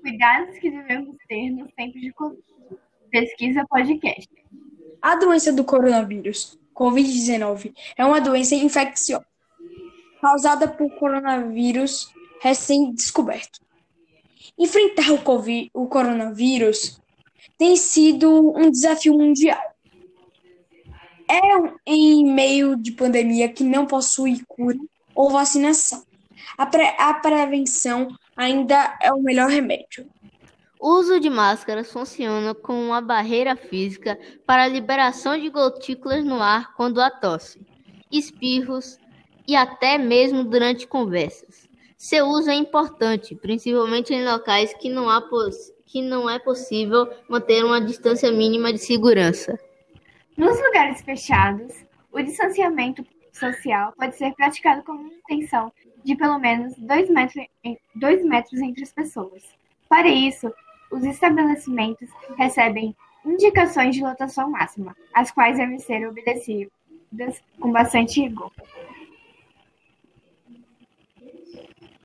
Cuidados que devemos ter nos tempos de. Pesquisa podcast. A doença do coronavírus, Covid-19, é uma doença infecciosa causada por coronavírus recém-descoberto. Enfrentar o, COVID, o coronavírus tem sido um desafio mundial. É em meio de pandemia que não possui cura ou vacinação. A, pre a prevenção ainda é o melhor remédio. O uso de máscaras funciona como uma barreira física para a liberação de gotículas no ar quando há tosse, espirros e até mesmo durante conversas. Seu uso é importante, principalmente em locais que não, há que não é possível manter uma distância mínima de segurança. Nos lugares fechados, o distanciamento social pode ser praticado com intenção de pelo menos 2 metros, entre as pessoas. Para isso, os estabelecimentos recebem indicações de lotação máxima, as quais devem ser obedecidas com bastante rigor.